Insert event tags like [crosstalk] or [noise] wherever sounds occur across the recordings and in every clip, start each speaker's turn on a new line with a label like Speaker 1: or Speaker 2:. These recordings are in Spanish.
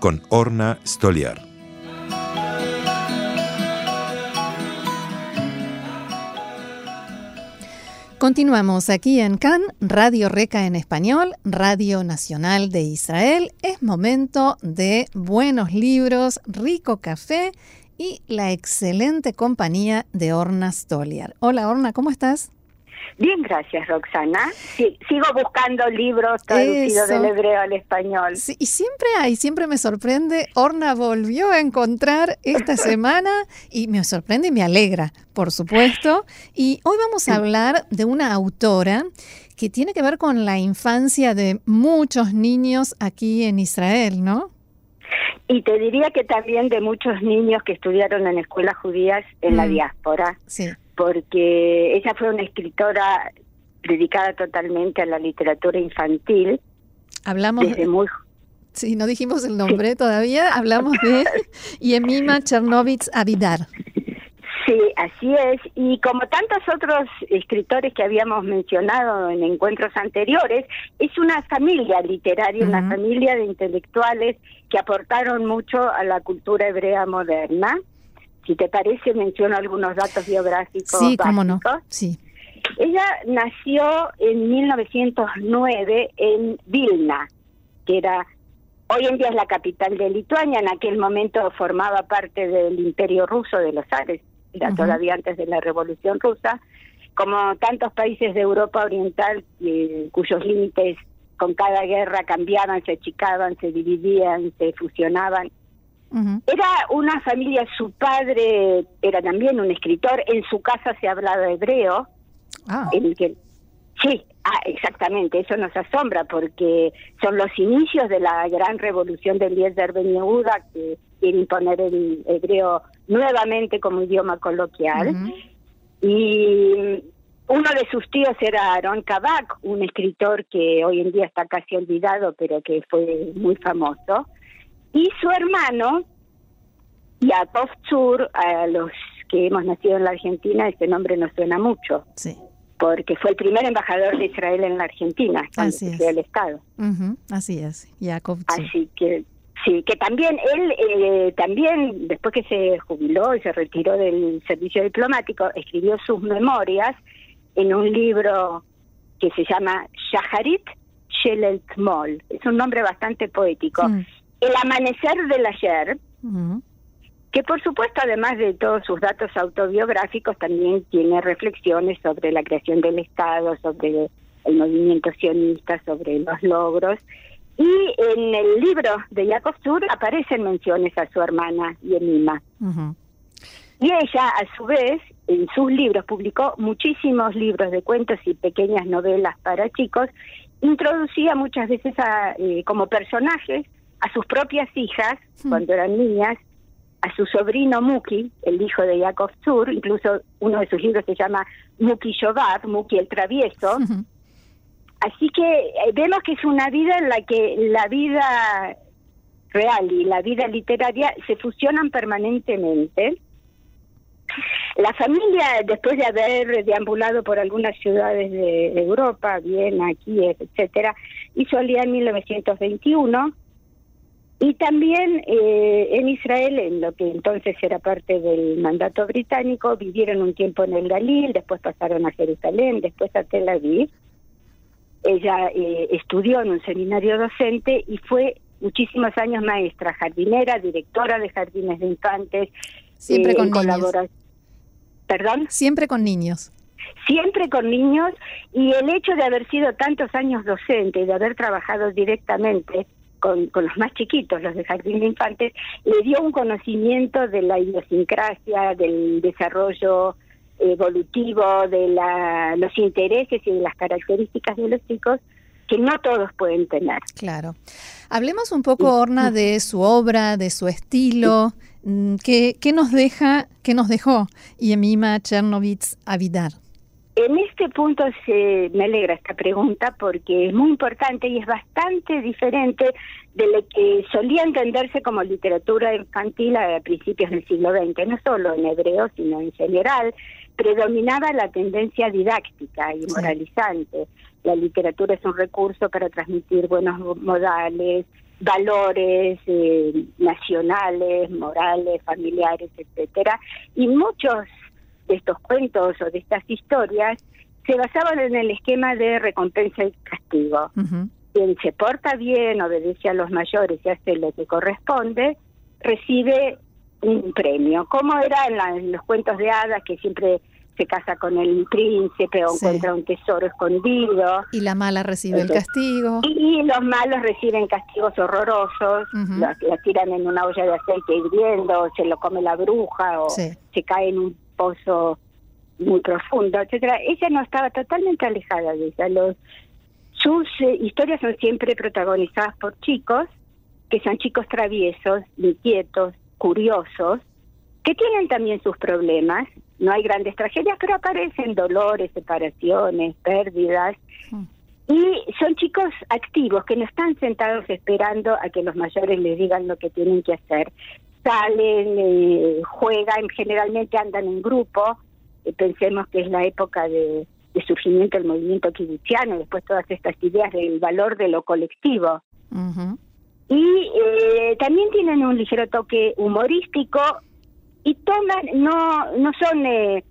Speaker 1: con Orna Stoliar.
Speaker 2: Continuamos aquí en CAN, Radio Reca en español, Radio Nacional de Israel. Es momento de buenos libros, rico café y la excelente compañía de Orna Stoliar. Hola Orna, ¿cómo estás?
Speaker 3: Bien, gracias, Roxana. sigo buscando libros traducidos del hebreo al español.
Speaker 2: y siempre hay, siempre me sorprende. Orna volvió a encontrar esta [laughs] semana y me sorprende y me alegra, por supuesto. Y hoy vamos a hablar de una autora que tiene que ver con la infancia de muchos niños aquí en Israel, ¿no?
Speaker 3: Y te diría que también de muchos niños que estudiaron en escuelas judías en la mm. diáspora. Sí porque ella fue una escritora dedicada totalmente a la literatura infantil.
Speaker 2: Hablamos desde muy Sí, no dijimos el nombre todavía, hablamos de [laughs] Yemima Chernovitz Avidar.
Speaker 3: Sí, así es. Y como tantos otros escritores que habíamos mencionado en encuentros anteriores, es una familia literaria, una familia de intelectuales que aportaron mucho a la cultura hebrea moderna. Si te parece, menciono algunos datos biográficos.
Speaker 2: Sí, cómo no. Sí.
Speaker 3: Ella nació en 1909 en Vilna, que era hoy en día es la capital de Lituania, en aquel momento formaba parte del Imperio Ruso de los Ares, era todavía antes de la Revolución Rusa, como tantos países de Europa Oriental eh, cuyos límites con cada guerra cambiaban, se achicaban, se dividían, se fusionaban. Era una familia, su padre era también un escritor, en su casa se hablaba hebreo, ah. en que sí, ah, exactamente, eso nos asombra porque son los inicios de la gran revolución del Eliezer Ben Yehuda que quiere imponer el hebreo nuevamente como idioma coloquial. Y uno de sus tíos era Aaron Kabak, un escritor que hoy en día está casi olvidado, pero que fue muy famoso. Y su hermano, Yakov Zur, a los que hemos nacido en la Argentina, este nombre nos suena mucho. Sí. Porque fue el primer embajador de Israel en la Argentina, Así el Estado.
Speaker 2: Así es, Yakov
Speaker 3: Zur. Así que Sí, que también él, eh, también después que se jubiló y se retiró del servicio diplomático, escribió sus memorias en un libro que se llama Shaharit Shelel Tmol. Es un nombre bastante poético. Mm. El amanecer del ayer, que por supuesto, además de todos sus datos autobiográficos, también tiene reflexiones sobre la creación del Estado, sobre el movimiento sionista, sobre los logros. Y en el libro de Jacob Sur aparecen menciones a su hermana Yemima. Y ella, a su vez, en sus libros publicó muchísimos libros de cuentos y pequeñas novelas para chicos. Introducía muchas veces a, eh, como personajes a sus propias hijas, hmm. cuando eran niñas, a su sobrino Muki, el hijo de Yakov Zur, incluso uno de sus libros se llama Muki Shovar, Muki el travieso. [laughs] Así que eh, vemos que es una vida en la que la vida real y la vida literaria se fusionan permanentemente. La familia, después de haber deambulado por algunas ciudades de Europa, Viena, Kiev, etcétera, hizo el día en 1921 y también eh, en Israel, en lo que entonces era parte del mandato británico, vivieron un tiempo en el Galil, después pasaron a Jerusalén, después a Tel Aviv. Ella eh, estudió en un seminario docente y fue muchísimos años maestra, jardinera, directora de jardines de infantes.
Speaker 2: Siempre eh, con niños.
Speaker 3: ¿Perdón?
Speaker 2: Siempre con niños.
Speaker 3: Siempre con niños y el hecho de haber sido tantos años docente, de haber trabajado directamente con, los más chiquitos, los de jardín de infantes, le dio un conocimiento de la idiosincrasia, del desarrollo evolutivo, de la, los intereses y de las características de los chicos, que no todos pueden tener.
Speaker 2: Claro. Hablemos un poco, Orna, de su obra, de su estilo. Mm, ¿Qué, qué nos deja, qué nos dejó Yemima Chernovitz Avidar?
Speaker 3: En este punto se, me alegra esta pregunta porque es muy importante y es bastante diferente de lo que solía entenderse como literatura infantil a principios del siglo XX, no solo en hebreo, sino en general, predominaba la tendencia didáctica y moralizante. La literatura es un recurso para transmitir buenos modales, valores eh, nacionales, morales, familiares, etcétera, y muchos de estos cuentos o de estas historias se basaban en el esquema de recompensa y castigo. Quien se porta bien, obedece a los mayores y hace lo que corresponde, recibe un premio. Como eran los cuentos de hadas que siempre se casa con el príncipe o encuentra un tesoro escondido.
Speaker 2: Y la mala recibe el castigo.
Speaker 3: Y, los malos reciben castigos horrorosos, la, tiran en una olla de aceite hirviendo, se lo come la bruja o se cae en un pozo muy profundo, etcétera. Ella no estaba totalmente alejada de ella. Los, sus eh, historias son siempre protagonizadas por chicos que son chicos traviesos, inquietos, curiosos, que tienen también sus problemas no hay grandes tragedias, pero aparecen dolores, separaciones, pérdidas. Mm. Y son chicos activos que no están sentados esperando a que los mayores les digan lo que tienen que hacer. Salen, eh, juegan, generalmente andan en grupo. Eh, pensemos que es la época de, surgimiento del movimiento kibutziano, después todas estas ideas del valor de lo colectivo. Y eh, también tienen un ligero toque humorístico y toman, no, no son eh,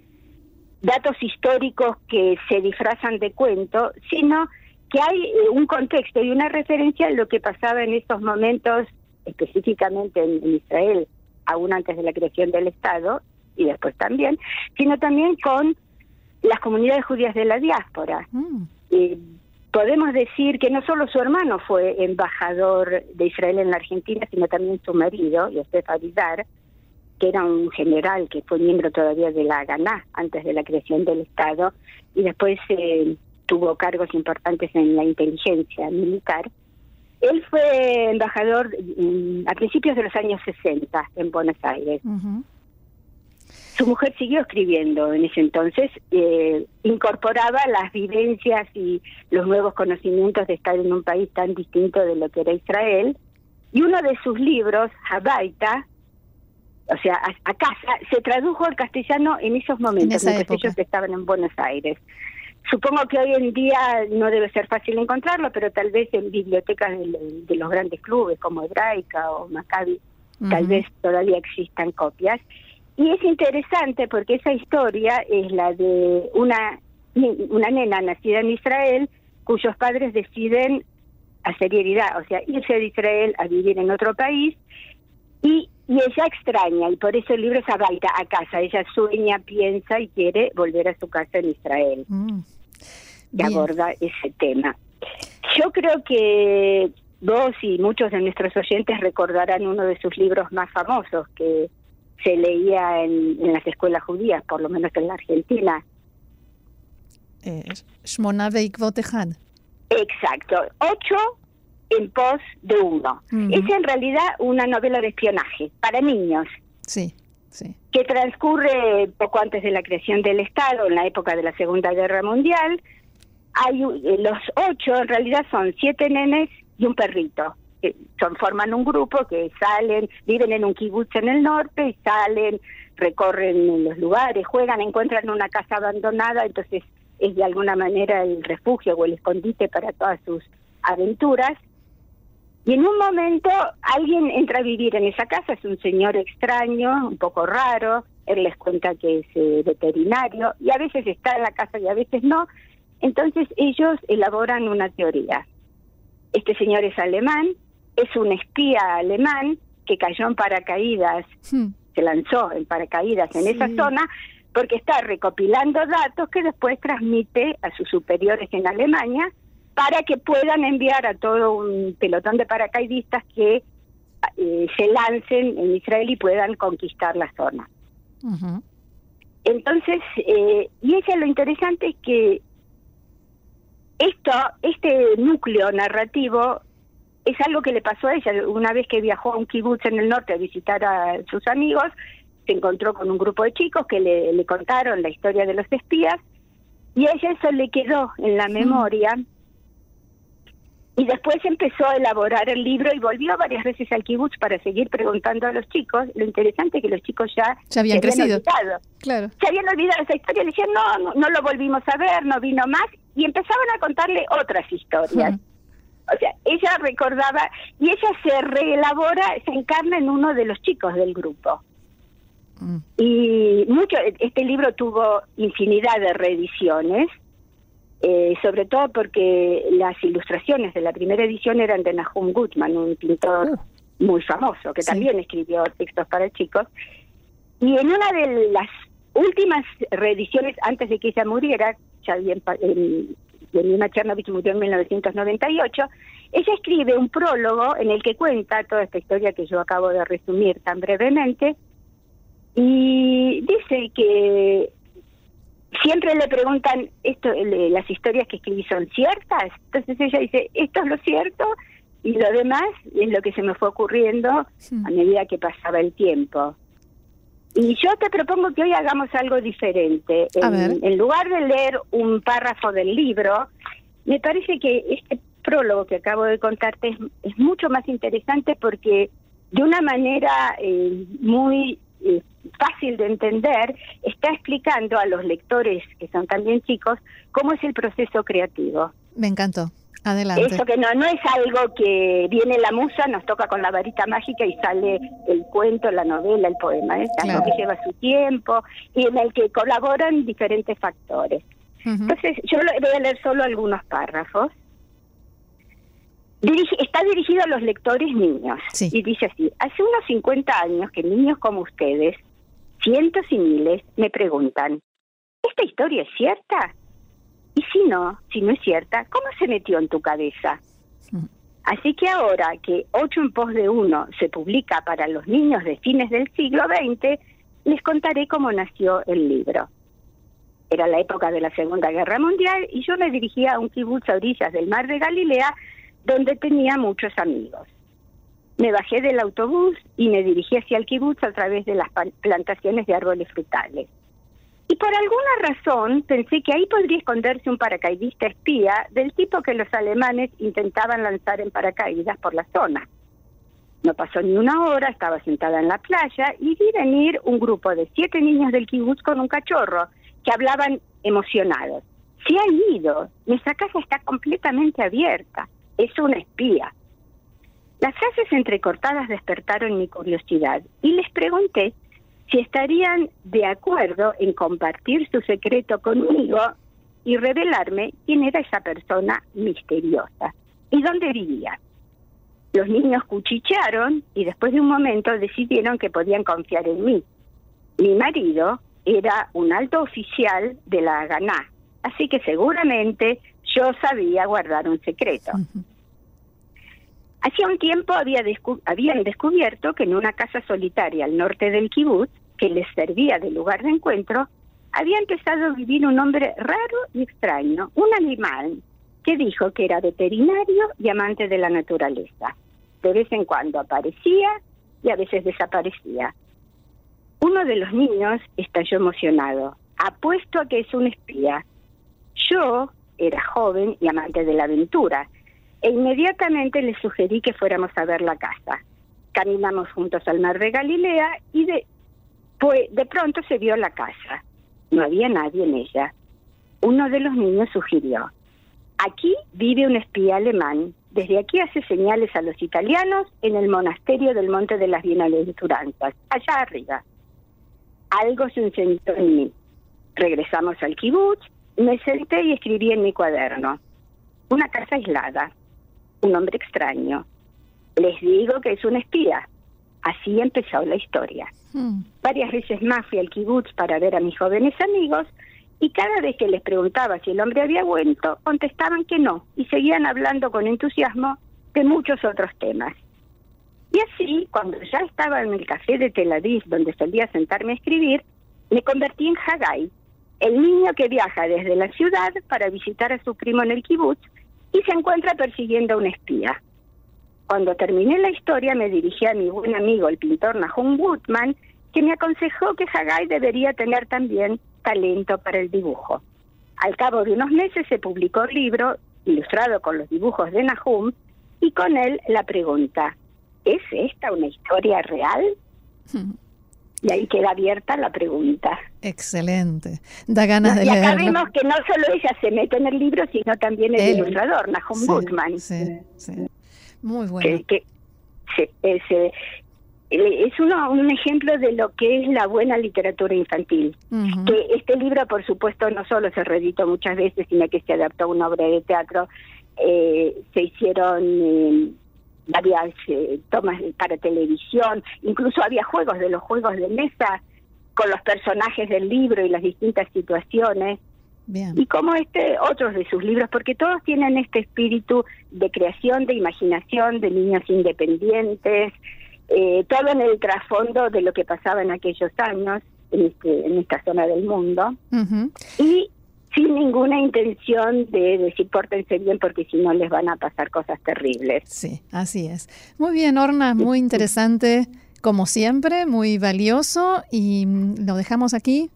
Speaker 3: datos históricos que se disfrazan de cuento, sino que hay eh, un contexto y una referencia a lo que pasaba en estos momentos, específicamente en, Israel, aún antes de la creación del Estado, y después también, sino también con las comunidades judías de la diáspora. Mm. podemos decir que no solo su hermano fue embajador de Israel en la Argentina, sino también su marido, Yosef Abidar, que era un general que fue miembro todavía de la Ganá antes de la creación del Estado y después eh, tuvo cargos importantes en la inteligencia militar. Él fue embajador mm, a principios de los años 60 en Buenos Aires. Su mujer siguió escribiendo en ese entonces, eh, incorporaba las vivencias y los nuevos conocimientos de estar en un país tan distinto de lo que era Israel. Y uno de sus libros, Habaita, o sea, a, casa, se tradujo al castellano en esos momentos, en ellos estaban en Buenos Aires. Supongo que hoy en día no debe ser fácil encontrarlo, pero tal vez en bibliotecas de, los grandes clubes como Hebraica o Maccabi, tal vez todavía existan copias. Y es interesante porque esa historia es la de una, una nena nacida en Israel cuyos padres deciden hacer o sea, irse de Israel a vivir en otro país y y ella extraña, y por eso el libro es Abaita, a casa. Ella sueña, piensa y quiere volver a su casa en Israel. Mm, y aborda ese tema. Yo creo que vos y muchos de nuestros oyentes recordarán uno de sus libros más famosos que se leía en, las escuelas judías, por lo menos en la Argentina.
Speaker 2: Eh,
Speaker 3: Exacto. Ocho en pos de uno. Es en realidad una novela de espionaje para niños.
Speaker 2: Sí, sí.
Speaker 3: Que transcurre poco antes de la creación del Estado, en la época de la Segunda Guerra Mundial. Hay eh, los ocho, en realidad son siete nenes y un perrito. Que son, forman un grupo que salen, viven en un kibutz en el norte y salen, recorren los lugares, juegan, encuentran una casa abandonada, entonces es de alguna manera el refugio o el escondite para todas sus aventuras y en un momento alguien entra a vivir en esa casa, es un señor extraño, un poco raro, él les cuenta que es eh, veterinario y a veces está en la casa y a veces no. Entonces ellos elaboran una teoría. Este señor es alemán, es un espía alemán que cayó en paracaídas, hmm. se lanzó en paracaídas en esa zona porque está recopilando datos que después transmite a sus superiores en Alemania para que puedan enviar a todo un pelotón de paracaidistas que eh, se lancen en Israel y puedan conquistar la zona. Entonces, eh, y ella lo interesante es que esto, este núcleo narrativo es algo que le pasó a ella. Una vez que viajó a un kibutz en el norte a visitar a sus amigos, se encontró con un grupo de chicos que le, le contaron la historia de los espías y a ella eso le quedó en la memoria. Y después empezó a elaborar el libro y volvió varias veces al kibutz para seguir preguntando a los chicos. Lo interesante es que los chicos ya,
Speaker 2: ya habían, crecido.
Speaker 3: Olvidado.
Speaker 2: Claro.
Speaker 3: Se habían olvidado esa historia. Le decían, no, no, no, lo volvimos a ver, no vino más. Y empezaban a contarle otras historias. O sea, ella recordaba y ella se reelabora, se encarna en uno de los chicos del grupo. Mm. Y mucho, este libro tuvo infinidad de reediciones eh, sobre todo porque las ilustraciones de la primera edición eran de Nahum Gutman, un pintor uh. muy famoso, que también escribió textos para chicos. Y en una de las últimas reediciones, antes de que ella muriera, ya bien, Nina Chernovich murió en 1998, ella escribe un prólogo en el que cuenta toda esta historia que yo acabo de resumir tan brevemente, y dice que siempre le preguntan, esto, las historias que escribí son ciertas, entonces ella dice, esto es lo cierto y lo demás es lo que se me fue ocurriendo a medida que pasaba el tiempo. Y yo te propongo que hoy hagamos algo diferente. En, en, lugar de leer un párrafo del libro, me parece que este prólogo que acabo de contarte es, mucho más interesante porque de una manera eh, muy eh, fácil de entender, está explicando a los lectores, que son también chicos, cómo es el proceso creativo.
Speaker 2: Me encantó. Adelante.
Speaker 3: Eso que no, no es algo que viene la musa, nos toca con la varita mágica y sale el cuento, la novela, el poema. Es algo que lleva su tiempo y en el que colaboran diferentes factores. Entonces, yo voy a leer solo algunos párrafos. está dirigido a los lectores niños. Y dice así, hace unos 50 años que niños como ustedes cientos y miles me preguntan, ¿esta historia es cierta? Y si no, si no es cierta, ¿cómo se metió en tu cabeza? Mm. Así que ahora que Ocho en pos de uno se publica para los niños de fines del siglo XX, les contaré cómo nació el libro. Era la época de la Segunda Guerra Mundial y yo me dirigía a un kibutz a orillas del mar de Galilea donde tenía muchos amigos. Me bajé del autobús y me dirigí hacia el kibutz a través de las plantaciones de árboles frutales. Y por alguna razón pensé que ahí podría esconderse un paracaidista espía del tipo que los alemanes intentaban lanzar en paracaídas por la zona. No pasó ni una hora, estaba sentada en la playa y vi venir un grupo de siete niños del kibutz con un cachorro que hablaban emocionados. Se ha ido, nuestra casa está completamente abierta, es una espía. Las frases entrecortadas despertaron mi curiosidad y les pregunté si estarían de acuerdo en compartir su secreto conmigo y revelarme quién era esa persona misteriosa y dónde vivía. Los niños cuchichearon y después de un momento decidieron que podían confiar en mí. Mi marido era un alto oficial de la Haganá, así que seguramente yo sabía guardar un secreto. Hacía un tiempo había habían descubierto que en una casa solitaria al norte del kibutz, que les servía de lugar de encuentro, había empezado a vivir un hombre raro y extraño, un animal, que dijo que era veterinario y amante de la naturaleza. De vez en cuando aparecía y a veces desaparecía. Uno de los niños estalló emocionado. Apuesto a que es un espía. Yo era joven y amante de la aventura e inmediatamente le sugerí que fuéramos a ver la casa. Caminamos juntos al mar de Galilea y de, pues, de pronto se vio la casa. No había nadie en ella. Uno de los niños sugirió, aquí vive un espía alemán. Desde aquí hace señales a los italianos en el monasterio del Monte de las Bienaventuranzas, allá arriba. Algo se encendió en mí. Regresamos al kibutz, me senté y escribí en mi cuaderno. Una casa aislada, un hombre extraño. Les digo que es un espía. Así empezó la historia. Hmm. Varias veces más fui al kibutz para ver a mis jóvenes amigos y cada vez que les preguntaba si el hombre había vuelto, contestaban que no y seguían hablando con entusiasmo de muchos otros temas. Y así, cuando ya estaba en el café de Tel Aviv, donde solía sentarme a escribir, me convertí en Haggai, el niño que viaja desde la ciudad para visitar a su primo en el kibutz y se encuentra persiguiendo a un espía. Cuando terminé la historia me dirigí a mi buen amigo, el pintor Nahum Woodman, que me aconsejó que Hagai debería tener también talento para el dibujo. Al cabo de unos meses se publicó el libro, ilustrado con los dibujos de Nahum, y con él la pregunta, ¿es esta una historia real? [laughs] Y ahí queda abierta la pregunta.
Speaker 2: Excelente. Da ganas de
Speaker 3: y
Speaker 2: acá
Speaker 3: vemos que no solo ella se mete en el libro, sino también el ilustrador, Nahum Gutman.
Speaker 2: Sí, sí. Muy bueno.
Speaker 3: Que, es, es uno, un ejemplo de lo que es la buena literatura infantil. Que este libro, por supuesto, no solo se reeditó muchas veces, sino que se adaptó a una obra de teatro. Eh, se hicieron eh, varias eh, tomas para televisión, incluso había juegos de los juegos de mesa con los personajes del libro y las distintas situaciones. Y como este, otros de sus libros, porque todos tienen este espíritu de creación, de imaginación, de niños independientes, eh, todo en el trasfondo de lo que pasaba en aquellos años en, este, en esta zona del mundo. Y sin ninguna intención de decir pórtense bien porque si no les van a pasar cosas terribles.
Speaker 2: Sí, así es. Muy bien, Orna, muy interesante como siempre, muy valioso y lo dejamos aquí.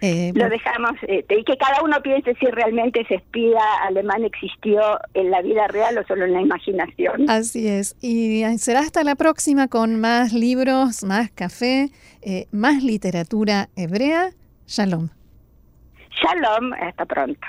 Speaker 3: Eh, lo dejamos eh, y que cada uno piense si realmente ese espía alemán existió en la vida real o solo en la imaginación.
Speaker 2: Así es. Y será hasta la próxima con más libros, más café, eh, más literatura hebrea. Shalom.
Speaker 3: Shalom, hasta pronto.